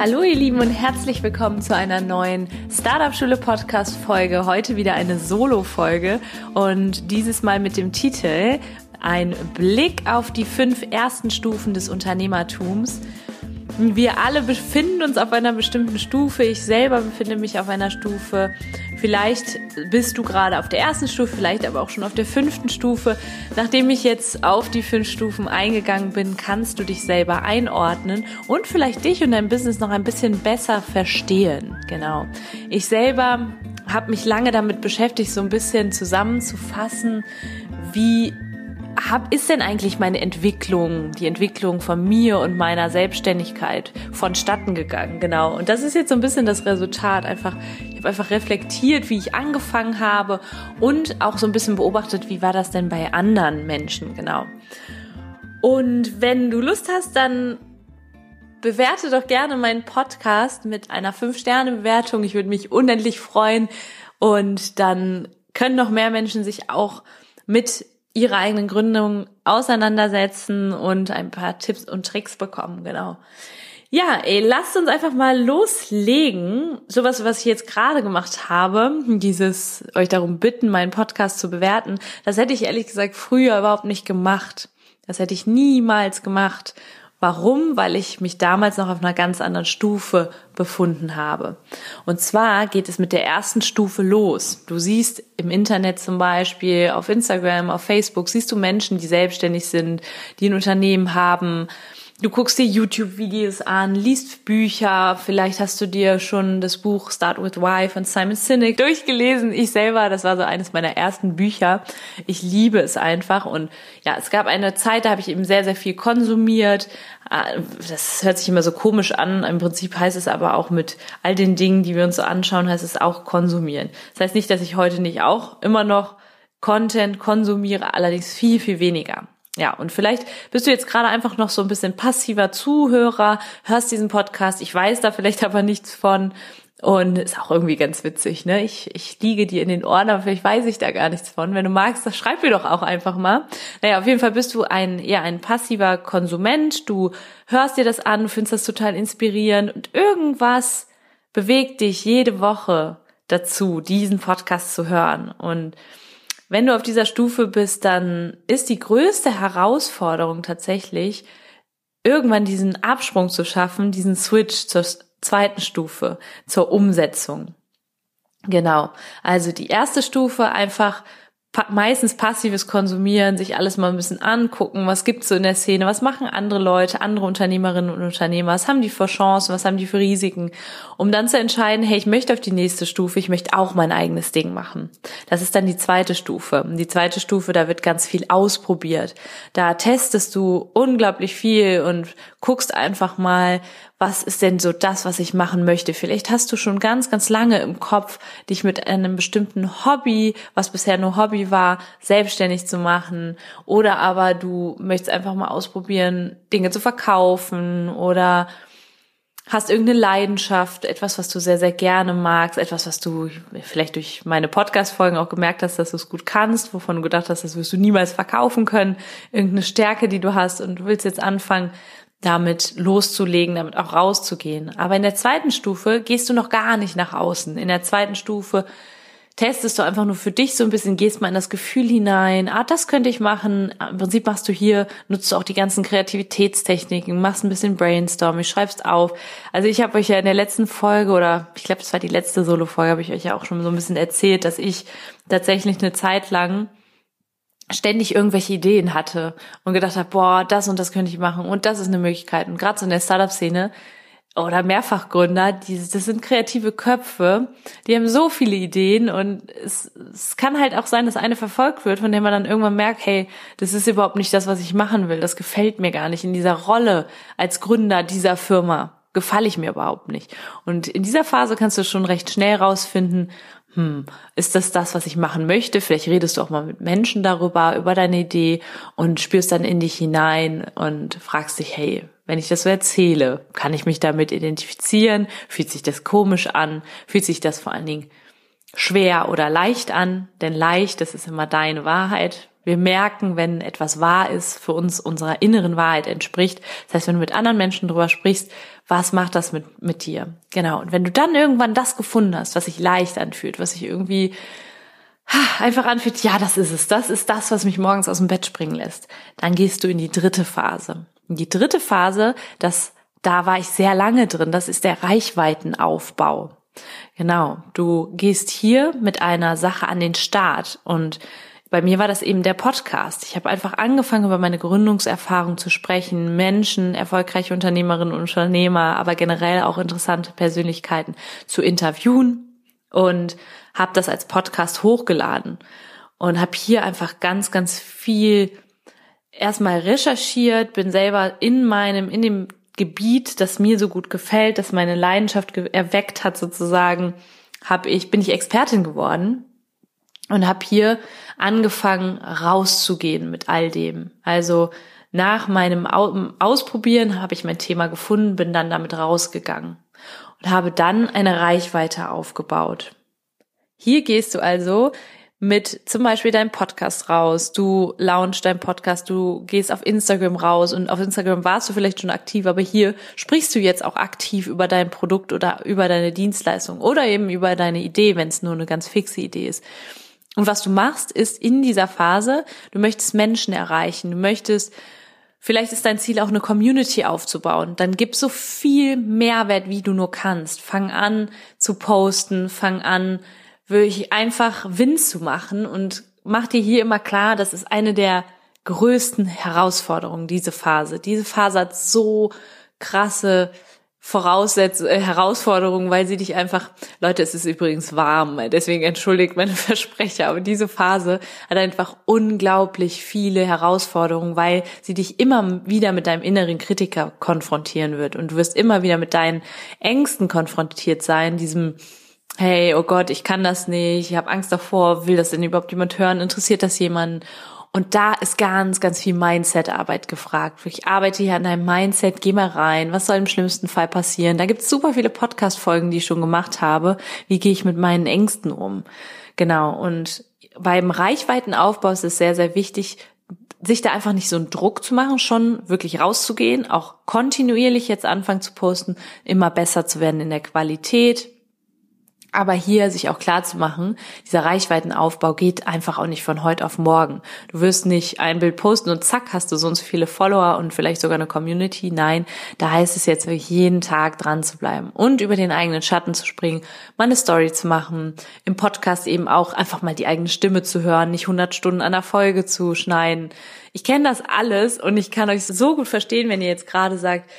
Hallo ihr Lieben und herzlich willkommen zu einer neuen Startup Schule Podcast Folge. Heute wieder eine Solo Folge und dieses Mal mit dem Titel Ein Blick auf die fünf ersten Stufen des Unternehmertums. Wir alle befinden uns auf einer bestimmten Stufe. Ich selber befinde mich auf einer Stufe. Vielleicht bist du gerade auf der ersten Stufe, vielleicht aber auch schon auf der fünften Stufe. Nachdem ich jetzt auf die fünf Stufen eingegangen bin, kannst du dich selber einordnen und vielleicht dich und dein Business noch ein bisschen besser verstehen. Genau. Ich selber habe mich lange damit beschäftigt, so ein bisschen zusammenzufassen, wie hab, ist denn eigentlich meine Entwicklung, die Entwicklung von mir und meiner Selbstständigkeit vonstatten gegangen? Genau. Und das ist jetzt so ein bisschen das Resultat. Einfach, ich habe einfach reflektiert, wie ich angefangen habe und auch so ein bisschen beobachtet, wie war das denn bei anderen Menschen? Genau. Und wenn du Lust hast, dann bewerte doch gerne meinen Podcast mit einer 5-Sterne-Bewertung. Ich würde mich unendlich freuen. Und dann können noch mehr Menschen sich auch mit ihre eigenen Gründungen auseinandersetzen und ein paar Tipps und Tricks bekommen, genau. Ja, ey, lasst uns einfach mal loslegen. Sowas, was ich jetzt gerade gemacht habe, dieses euch darum bitten, meinen Podcast zu bewerten, das hätte ich ehrlich gesagt früher überhaupt nicht gemacht. Das hätte ich niemals gemacht. Warum? Weil ich mich damals noch auf einer ganz anderen Stufe befunden habe. Und zwar geht es mit der ersten Stufe los. Du siehst im Internet zum Beispiel, auf Instagram, auf Facebook, siehst du Menschen, die selbstständig sind, die ein Unternehmen haben, Du guckst dir YouTube-Videos an, liest Bücher, vielleicht hast du dir schon das Buch Start with Why von Simon Sinek durchgelesen. Ich selber, das war so eines meiner ersten Bücher. Ich liebe es einfach und ja, es gab eine Zeit, da habe ich eben sehr, sehr viel konsumiert. Ah, das hört sich immer so komisch an. Im Prinzip heißt es aber auch mit all den Dingen, die wir uns so anschauen, heißt es auch konsumieren. Das heißt nicht, dass ich heute nicht auch immer noch Content konsumiere, allerdings viel, viel weniger. Ja, und vielleicht bist du jetzt gerade einfach noch so ein bisschen passiver Zuhörer, hörst diesen Podcast, ich weiß da vielleicht aber nichts von und ist auch irgendwie ganz witzig, ne? Ich, ich liege dir in den Ohren, aber vielleicht weiß ich da gar nichts von. Wenn du magst, dann schreib mir doch auch einfach mal. Naja, auf jeden Fall bist du ein, eher ein passiver Konsument. Du hörst dir das an, findest das total inspirierend und irgendwas bewegt dich jede Woche dazu, diesen Podcast zu hören. Und wenn du auf dieser Stufe bist, dann ist die größte Herausforderung tatsächlich, irgendwann diesen Absprung zu schaffen, diesen Switch zur zweiten Stufe, zur Umsetzung. Genau. Also die erste Stufe einfach meistens passives Konsumieren, sich alles mal ein bisschen angucken, was gibt's so in der Szene, was machen andere Leute, andere Unternehmerinnen und Unternehmer, was haben die für Chancen, was haben die für Risiken, um dann zu entscheiden, hey, ich möchte auf die nächste Stufe, ich möchte auch mein eigenes Ding machen. Das ist dann die zweite Stufe. Die zweite Stufe, da wird ganz viel ausprobiert. Da testest du unglaublich viel und guckst einfach mal, was ist denn so das, was ich machen möchte? Vielleicht hast du schon ganz, ganz lange im Kopf, dich mit einem bestimmten Hobby, was bisher nur Hobby war, selbstständig zu machen. Oder aber du möchtest einfach mal ausprobieren, Dinge zu verkaufen oder hast irgendeine Leidenschaft, etwas, was du sehr, sehr gerne magst, etwas, was du vielleicht durch meine Podcast-Folgen auch gemerkt hast, dass du es gut kannst, wovon du gedacht hast, das wirst du niemals verkaufen können, irgendeine Stärke, die du hast und du willst jetzt anfangen, damit loszulegen, damit auch rauszugehen. Aber in der zweiten Stufe gehst du noch gar nicht nach außen. In der zweiten Stufe testest du einfach nur für dich so ein bisschen, gehst mal in das Gefühl hinein, ah, das könnte ich machen. Im Prinzip machst du hier, nutzt du auch die ganzen Kreativitätstechniken, machst ein bisschen Brainstorming, schreibst auf. Also ich habe euch ja in der letzten Folge oder ich glaube, das war die letzte Solo-Folge, habe ich euch ja auch schon so ein bisschen erzählt, dass ich tatsächlich eine Zeit lang ständig irgendwelche Ideen hatte und gedacht habe, boah, das und das könnte ich machen und das ist eine Möglichkeit. Und gerade so in der Startup-Szene oder Mehrfachgründer, die, das sind kreative Köpfe, die haben so viele Ideen und es, es kann halt auch sein, dass eine verfolgt wird, von der man dann irgendwann merkt, hey, das ist überhaupt nicht das, was ich machen will, das gefällt mir gar nicht in dieser Rolle als Gründer dieser Firma. gefalle ich mir überhaupt nicht. Und in dieser Phase kannst du schon recht schnell rausfinden, hm, ist das das, was ich machen möchte? Vielleicht redest du auch mal mit Menschen darüber, über deine Idee und spürst dann in dich hinein und fragst dich, hey, wenn ich das so erzähle, kann ich mich damit identifizieren? Fühlt sich das komisch an? Fühlt sich das vor allen Dingen schwer oder leicht an? Denn leicht, das ist immer deine Wahrheit. Wir merken, wenn etwas wahr ist, für uns unserer inneren Wahrheit entspricht. Das heißt, wenn du mit anderen Menschen drüber sprichst, was macht das mit, mit dir? Genau. Und wenn du dann irgendwann das gefunden hast, was sich leicht anfühlt, was sich irgendwie einfach anfühlt, ja, das ist es, das ist das, was mich morgens aus dem Bett springen lässt, dann gehst du in die dritte Phase. In die dritte Phase, das, da war ich sehr lange drin, das ist der Reichweitenaufbau. Genau, du gehst hier mit einer Sache an den Start und bei mir war das eben der Podcast. Ich habe einfach angefangen, über meine Gründungserfahrung zu sprechen, Menschen, erfolgreiche Unternehmerinnen und Unternehmer, aber generell auch interessante Persönlichkeiten zu interviewen. Und habe das als Podcast hochgeladen und habe hier einfach ganz, ganz viel erstmal recherchiert, bin selber in meinem, in dem Gebiet, das mir so gut gefällt, das meine Leidenschaft erweckt hat sozusagen, habe ich, bin ich Expertin geworden und habe hier angefangen rauszugehen mit all dem. Also nach meinem Ausprobieren habe ich mein Thema gefunden, bin dann damit rausgegangen und habe dann eine Reichweite aufgebaut. Hier gehst du also mit zum Beispiel deinem Podcast raus, du launchst deinen Podcast, du gehst auf Instagram raus und auf Instagram warst du vielleicht schon aktiv, aber hier sprichst du jetzt auch aktiv über dein Produkt oder über deine Dienstleistung oder eben über deine Idee, wenn es nur eine ganz fixe Idee ist. Und was du machst, ist in dieser Phase, du möchtest Menschen erreichen, du möchtest, vielleicht ist dein Ziel auch eine Community aufzubauen. Dann gib so viel Mehrwert, wie du nur kannst. Fang an zu posten, fang an, wirklich einfach Wind zu machen und mach dir hier immer klar, das ist eine der größten Herausforderungen, diese Phase. Diese Phase hat so krasse Voraussetz äh, Herausforderungen, weil sie dich einfach, Leute, es ist übrigens warm, deswegen entschuldigt meine Versprecher, aber diese Phase hat einfach unglaublich viele Herausforderungen, weil sie dich immer wieder mit deinem inneren Kritiker konfrontieren wird und du wirst immer wieder mit deinen Ängsten konfrontiert sein, diesem hey, oh Gott, ich kann das nicht, ich habe Angst davor, will das denn überhaupt jemand hören, interessiert das jemanden? Und da ist ganz, ganz viel Mindset-Arbeit gefragt. Ich arbeite hier an deinem Mindset, geh mal rein, was soll im schlimmsten Fall passieren? Da gibt es super viele Podcast-Folgen, die ich schon gemacht habe. Wie gehe ich mit meinen Ängsten um? Genau, und beim Reichweitenaufbau ist es sehr, sehr wichtig, sich da einfach nicht so einen Druck zu machen, schon wirklich rauszugehen, auch kontinuierlich jetzt anfangen zu posten, immer besser zu werden in der Qualität, aber hier sich auch klar zu machen, dieser Reichweitenaufbau geht einfach auch nicht von heute auf morgen. Du wirst nicht ein Bild posten und zack, hast du so und so viele Follower und vielleicht sogar eine Community. Nein, da heißt es jetzt wirklich jeden Tag dran zu bleiben und über den eigenen Schatten zu springen, mal eine Story zu machen, im Podcast eben auch einfach mal die eigene Stimme zu hören, nicht 100 Stunden an der Folge zu schneiden. Ich kenne das alles und ich kann euch so gut verstehen, wenn ihr jetzt gerade sagt,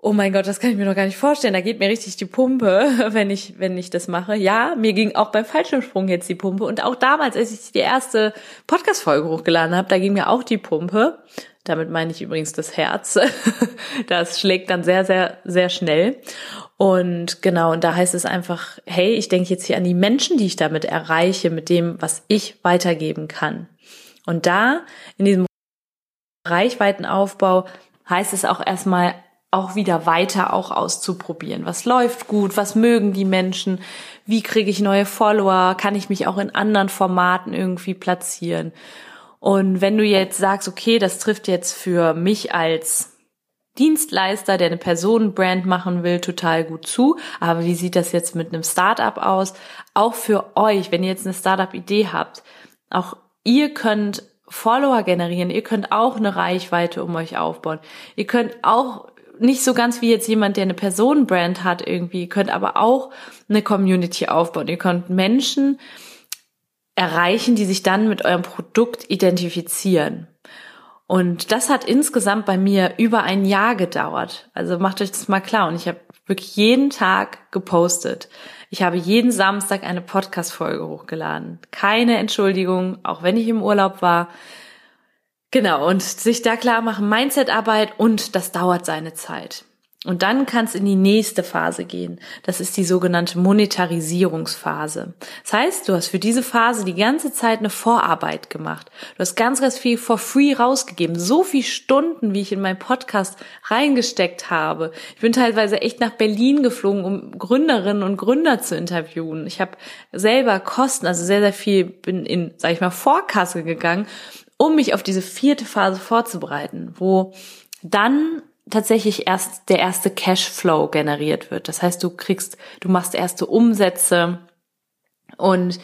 oh mein Gott, das kann ich mir noch gar nicht vorstellen. Da geht mir richtig die Pumpe, wenn ich, wenn ich das mache. Ja, mir ging auch beim Fallschirmsprung jetzt die Pumpe. Und auch damals, als ich die erste Podcast-Folge hochgeladen habe, da ging mir auch die Pumpe. Damit meine ich übrigens das Herz. Das schlägt dann sehr, sehr, sehr schnell. Und genau, und da heißt es einfach, hey, ich denke jetzt hier an die Menschen, die ich damit erreiche, mit dem, was ich weitergeben kann. Und da, in diesem Reichweitenaufbau, heißt es auch erstmal auch wieder weiter auch auszuprobieren. Was läuft gut? Was mögen die Menschen? Wie kriege ich neue Follower? Kann ich mich auch in anderen Formaten irgendwie platzieren? Und wenn du jetzt sagst, okay, das trifft jetzt für mich als Dienstleister, der eine Personenbrand machen will, total gut zu. Aber wie sieht das jetzt mit einem Startup aus? Auch für euch, wenn ihr jetzt eine Startup-Idee habt, auch ihr könnt Follower generieren, ihr könnt auch eine Reichweite um euch aufbauen. Ihr könnt auch nicht so ganz wie jetzt jemand, der eine Personenbrand hat irgendwie, ihr könnt aber auch eine Community aufbauen. Ihr könnt Menschen erreichen, die sich dann mit eurem Produkt identifizieren. Und das hat insgesamt bei mir über ein Jahr gedauert. Also macht euch das mal klar. Und ich habe wirklich jeden Tag gepostet. Ich habe jeden Samstag eine Podcast-Folge hochgeladen. Keine Entschuldigung, auch wenn ich im Urlaub war. Genau, und sich da klar machen, Mindset-Arbeit und das dauert seine Zeit. Und dann kannst in die nächste Phase gehen. Das ist die sogenannte Monetarisierungsphase. Das heißt, du hast für diese Phase die ganze Zeit eine Vorarbeit gemacht. Du hast ganz, ganz viel for free rausgegeben. So viel Stunden, wie ich in meinen Podcast reingesteckt habe. Ich bin teilweise echt nach Berlin geflogen, um Gründerinnen und Gründer zu interviewen. Ich habe selber Kosten, also sehr, sehr viel, bin in, sag ich mal, Vorkasse gegangen, um mich auf diese vierte Phase vorzubereiten, wo dann tatsächlich erst der erste Cashflow generiert wird. Das heißt, du kriegst, du machst erste Umsätze und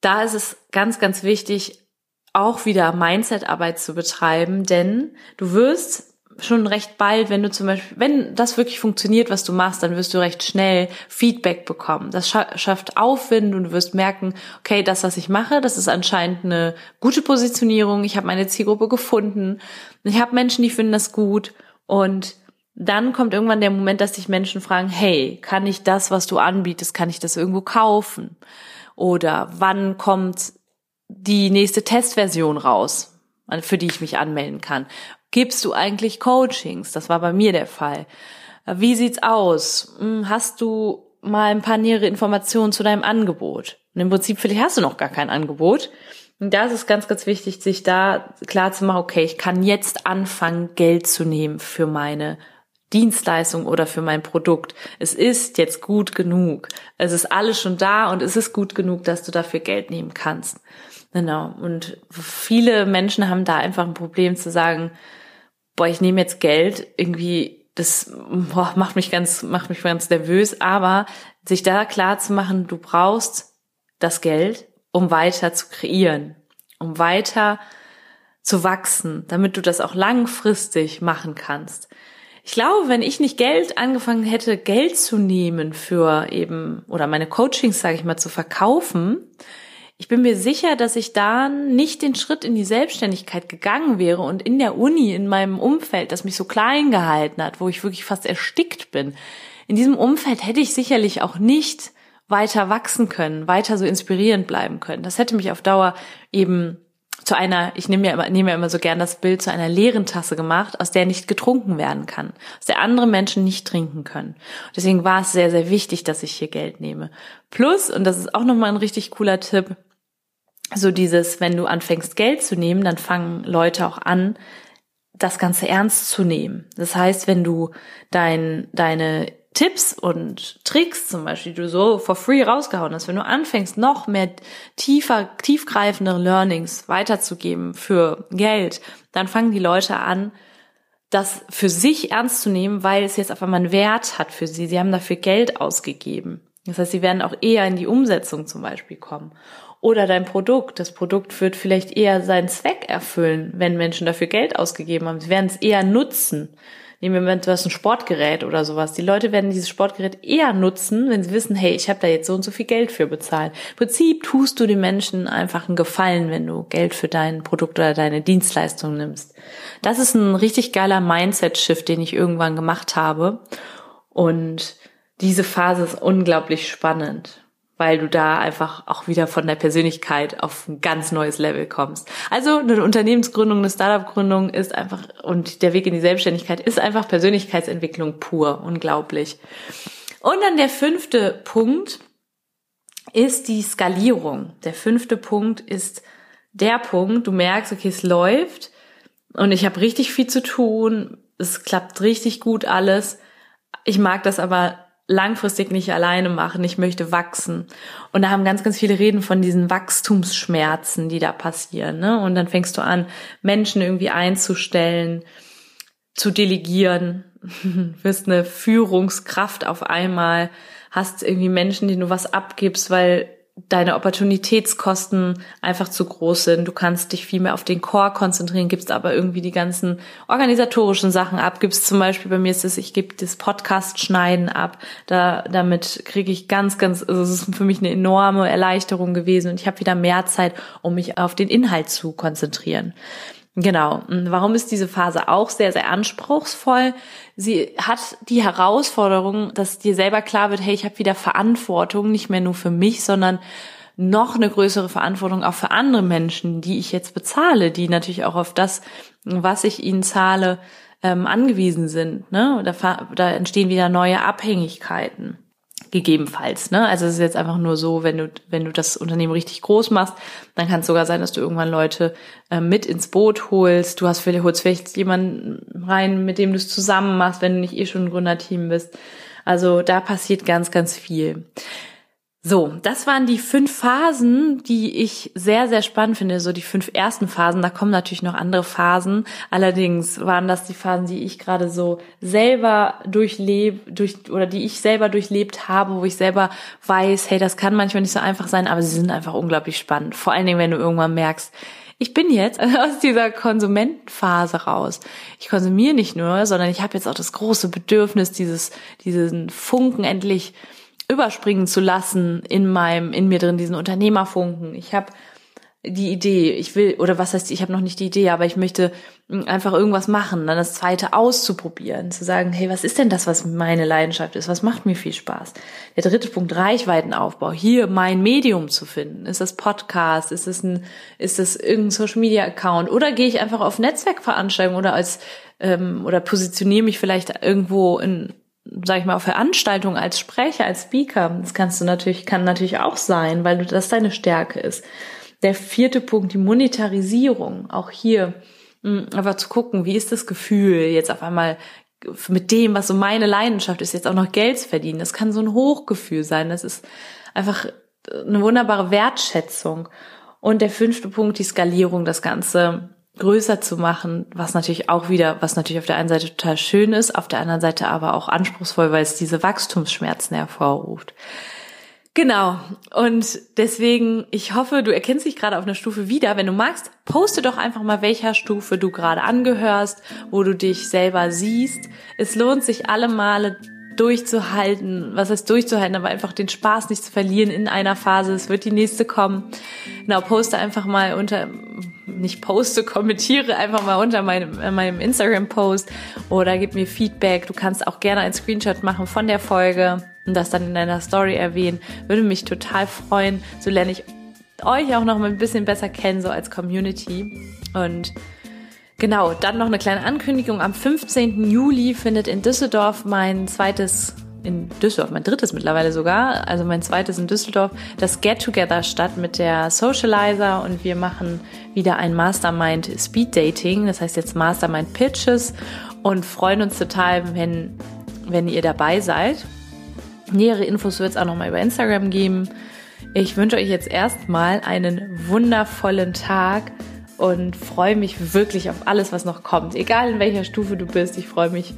da ist es ganz, ganz wichtig, auch wieder Mindset-Arbeit zu betreiben, denn du wirst schon recht bald, wenn du zum Beispiel, wenn das wirklich funktioniert, was du machst, dann wirst du recht schnell Feedback bekommen. Das schafft Aufwind und du wirst merken, okay, das, was ich mache, das ist anscheinend eine gute Positionierung. Ich habe meine Zielgruppe gefunden. Ich habe Menschen, die finden das gut und dann kommt irgendwann der Moment, dass sich Menschen fragen, hey, kann ich das, was du anbietest, kann ich das irgendwo kaufen? Oder wann kommt die nächste Testversion raus, für die ich mich anmelden kann? Gibst du eigentlich Coachings? Das war bei mir der Fall. Wie sieht's aus? Hm, hast du mal ein paar nähere Informationen zu deinem Angebot? Und im Prinzip vielleicht hast du noch gar kein Angebot. Und da ist es ganz, ganz wichtig, sich da klar zu machen, okay, ich kann jetzt anfangen, Geld zu nehmen für meine Dienstleistung oder für mein Produkt. Es ist jetzt gut genug. Es ist alles schon da und es ist gut genug, dass du dafür Geld nehmen kannst. Genau. Und viele Menschen haben da einfach ein Problem zu sagen, boah, ich nehme jetzt Geld, irgendwie, das boah, macht mich ganz, macht mich ganz nervös, aber sich da klar zu machen, du brauchst das Geld, um weiter zu kreieren, um weiter zu wachsen, damit du das auch langfristig machen kannst. Ich glaube, wenn ich nicht Geld angefangen hätte, Geld zu nehmen für eben oder meine Coachings, sage ich mal, zu verkaufen, ich bin mir sicher, dass ich da nicht den Schritt in die Selbstständigkeit gegangen wäre und in der Uni, in meinem Umfeld, das mich so klein gehalten hat, wo ich wirklich fast erstickt bin. In diesem Umfeld hätte ich sicherlich auch nicht weiter wachsen können, weiter so inspirierend bleiben können. Das hätte mich auf Dauer eben zu einer, ich nehme ja immer, nehme ja immer so gern das Bild zu einer leeren Tasse gemacht, aus der nicht getrunken werden kann, aus der andere Menschen nicht trinken können. Deswegen war es sehr, sehr wichtig, dass ich hier Geld nehme. Plus, und das ist auch nochmal ein richtig cooler Tipp, so dieses, wenn du anfängst Geld zu nehmen, dann fangen Leute auch an, das Ganze ernst zu nehmen. Das heißt, wenn du dein, deine Tipps und Tricks zum Beispiel, die du so for free rausgehauen hast, wenn du anfängst, noch mehr tiefer, tiefgreifende Learnings weiterzugeben für Geld, dann fangen die Leute an, das für sich ernst zu nehmen, weil es jetzt auf einmal einen Wert hat für sie. Sie haben dafür Geld ausgegeben. Das heißt, sie werden auch eher in die Umsetzung zum Beispiel kommen. Oder dein Produkt. Das Produkt wird vielleicht eher seinen Zweck erfüllen, wenn Menschen dafür Geld ausgegeben haben. Sie werden es eher nutzen. Nehmen wir mal, du hast ein Sportgerät oder sowas. Die Leute werden dieses Sportgerät eher nutzen, wenn sie wissen, hey, ich habe da jetzt so und so viel Geld für bezahlt. Im Prinzip tust du den Menschen einfach einen Gefallen, wenn du Geld für dein Produkt oder deine Dienstleistung nimmst. Das ist ein richtig geiler Mindset-Shift, den ich irgendwann gemacht habe. Und diese Phase ist unglaublich spannend weil du da einfach auch wieder von der Persönlichkeit auf ein ganz neues Level kommst. Also eine Unternehmensgründung, eine Startup-Gründung ist einfach und der Weg in die Selbstständigkeit ist einfach Persönlichkeitsentwicklung pur, unglaublich. Und dann der fünfte Punkt ist die Skalierung. Der fünfte Punkt ist der Punkt, du merkst, okay, es läuft und ich habe richtig viel zu tun, es klappt richtig gut alles. Ich mag das aber langfristig nicht alleine machen, ich möchte wachsen. Und da haben ganz, ganz viele Reden von diesen Wachstumsschmerzen, die da passieren. Ne? Und dann fängst du an, Menschen irgendwie einzustellen, zu delegieren, wirst eine Führungskraft auf einmal, hast irgendwie Menschen, denen du was abgibst, weil deine Opportunitätskosten einfach zu groß sind. Du kannst dich viel mehr auf den Core konzentrieren, gibst aber irgendwie die ganzen organisatorischen Sachen ab. Gibst zum Beispiel bei mir ist es, ich gebe das Podcast schneiden ab. Da damit kriege ich ganz, ganz, also es ist für mich eine enorme Erleichterung gewesen und ich habe wieder mehr Zeit, um mich auf den Inhalt zu konzentrieren. Genau. Und warum ist diese Phase auch sehr, sehr anspruchsvoll? Sie hat die Herausforderung, dass dir selber klar wird, hey, ich habe wieder Verantwortung, nicht mehr nur für mich, sondern noch eine größere Verantwortung auch für andere Menschen, die ich jetzt bezahle, die natürlich auch auf das, was ich ihnen zahle, ähm, angewiesen sind. Ne? Da, da entstehen wieder neue Abhängigkeiten. Gegebenenfalls, ne? Also es ist jetzt einfach nur so, wenn du, wenn du das Unternehmen richtig groß machst, dann kann es sogar sein, dass du irgendwann Leute äh, mit ins Boot holst. Du hast vielleicht, holst vielleicht jemanden rein, mit dem du es zusammen machst, wenn du nicht eh schon ein Gründerteam bist. Also da passiert ganz, ganz viel. So, das waren die fünf Phasen, die ich sehr, sehr spannend finde. So die fünf ersten Phasen. Da kommen natürlich noch andere Phasen. Allerdings waren das die Phasen, die ich gerade so selber durchlebt, durch, oder die ich selber durchlebt habe, wo ich selber weiß, hey, das kann manchmal nicht so einfach sein, aber sie sind einfach unglaublich spannend. Vor allen Dingen, wenn du irgendwann merkst, ich bin jetzt aus dieser Konsumentenphase raus. Ich konsumiere nicht nur, sondern ich habe jetzt auch das große Bedürfnis, dieses, diesen Funken endlich überspringen zu lassen in meinem, in mir drin, diesen Unternehmerfunken. Ich habe die Idee, ich will, oder was heißt, ich habe noch nicht die Idee, aber ich möchte hm, einfach irgendwas machen, dann das zweite auszuprobieren, zu sagen, hey, was ist denn das, was meine Leidenschaft ist, was macht mir viel Spaß? Der dritte Punkt, Reichweitenaufbau, hier mein Medium zu finden. Ist das Podcast, ist es ein, ist das irgendein Social Media Account oder gehe ich einfach auf Netzwerkveranstaltungen oder als, ähm, oder positioniere mich vielleicht irgendwo in, sag ich mal, auf Veranstaltungen als Sprecher, als Speaker. Das kannst du natürlich, kann natürlich auch sein, weil das deine Stärke ist. Der vierte Punkt, die Monetarisierung. Auch hier hm, einfach zu gucken, wie ist das Gefühl, jetzt auf einmal mit dem, was so meine Leidenschaft ist, jetzt auch noch Geld zu verdienen. Das kann so ein Hochgefühl sein. Das ist einfach eine wunderbare Wertschätzung. Und der fünfte Punkt, die Skalierung, das Ganze größer zu machen, was natürlich auch wieder, was natürlich auf der einen Seite total schön ist, auf der anderen Seite aber auch anspruchsvoll, weil es diese Wachstumsschmerzen hervorruft. Genau. Und deswegen, ich hoffe, du erkennst dich gerade auf einer Stufe wieder. Wenn du magst, poste doch einfach mal, welcher Stufe du gerade angehörst, wo du dich selber siehst. Es lohnt sich alle Male durchzuhalten, was heißt durchzuhalten, aber einfach den Spaß nicht zu verlieren in einer Phase. Es wird die nächste kommen. Genau, poste einfach mal unter, nicht poste, kommentiere einfach mal unter meinem, äh, meinem Instagram-Post oder gib mir Feedback. Du kannst auch gerne einen Screenshot machen von der Folge und das dann in deiner Story erwähnen. Würde mich total freuen. So lerne ich euch auch noch mal ein bisschen besser kennen, so als Community. Und Genau, dann noch eine kleine Ankündigung. Am 15. Juli findet in Düsseldorf mein zweites, in Düsseldorf, mein drittes mittlerweile sogar, also mein zweites in Düsseldorf, das Get Together statt mit der Socializer und wir machen wieder ein Mastermind Speed Dating, das heißt jetzt Mastermind Pitches und freuen uns total, wenn, wenn ihr dabei seid. Nähere Infos wird es auch nochmal über Instagram geben. Ich wünsche euch jetzt erstmal einen wundervollen Tag und freue mich wirklich auf alles, was noch kommt. Egal in welcher Stufe du bist, ich freue mich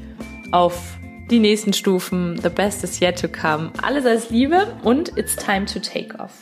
auf die nächsten Stufen. The best is yet to come. Alles als Liebe und it's time to take off.